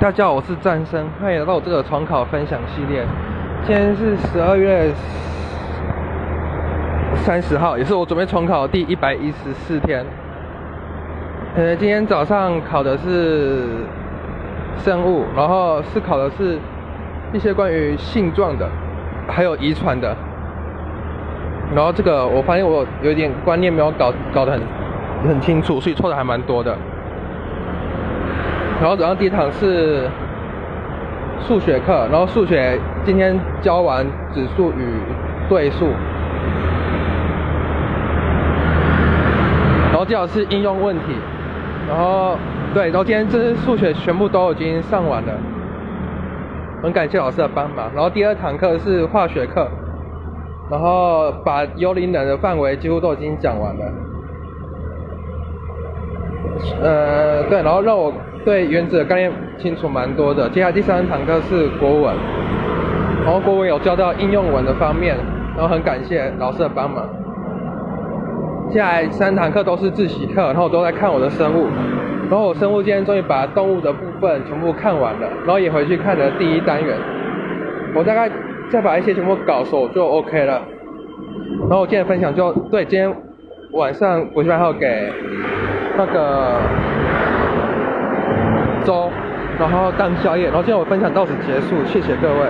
大家好，我是战生，欢迎来到我这个重考分享系列。今天是十二月三十号，也是我准备重考第一百一十四天。呃，今天早上考的是生物，然后是考的是一些关于性状的，还有遗传的。然后这个我发现我有点观念没有搞搞得很很清楚，所以错的还蛮多的。然后早上第一堂是数学课，然后数学今天教完指数与对数，然后第二是应用问题，然后对，然后今天这些数学全部都已经上完了，很感谢老师的帮忙。然后第二堂课是化学课，然后把幽灵能的范围几乎都已经讲完了。呃，对，然后让我对原子的概念清楚蛮多的。接下来第三堂课是国文，然后国文有教到应用文的方面，然后很感谢老师的帮忙。接下来三堂课都是自习课，然后我都在看我的生物，然后我生物今天终于把动物的部分全部看完了，然后也回去看了第一单元。我大概再把一些全部搞熟就 OK 了。然后我今天分享就对，今天晚上补习班还有给。那个，然后当宵夜，然后今天我分享到此结束，谢谢各位。